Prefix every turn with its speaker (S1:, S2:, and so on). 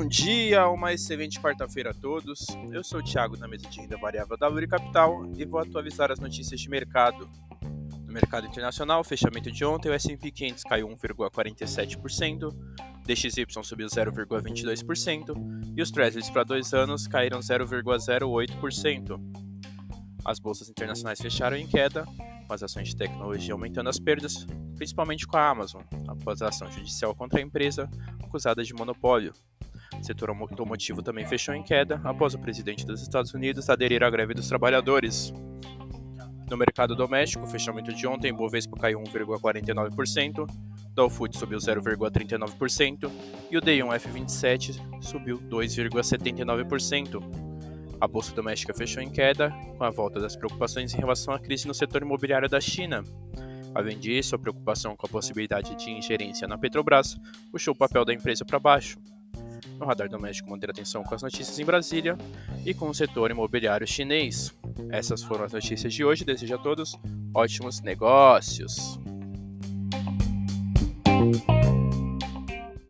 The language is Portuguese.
S1: dia, uma excelente quarta-feira a todos. Eu sou o Thiago da mesa de renda variável da Luri Capital e vou atualizar as notícias de mercado. No mercado internacional, fechamento de ontem, o S&P 500 caiu 1,47%, DXY subiu 0,22% e os Treasuries para dois anos caíram 0,08%. As bolsas internacionais fecharam em queda, com as ações de tecnologia aumentando as perdas, principalmente com a Amazon, após a ação judicial contra a empresa acusada de monopólio. Setor automotivo também fechou em queda após o presidente dos Estados Unidos aderir à greve dos trabalhadores. No mercado doméstico, o fechamento de ontem, Bovespa caiu 1,49%, Dow Food subiu 0,39% e o D1 F27 subiu 2,79%. A bolsa doméstica fechou em queda, com a volta das preocupações em relação à crise no setor imobiliário da China. Além disso, a preocupação com a possibilidade de ingerência na Petrobras puxou o papel da empresa para baixo. No radar doméstico, manter atenção com as notícias em Brasília e com o setor imobiliário chinês. Essas foram as notícias de hoje. Desejo a todos ótimos negócios.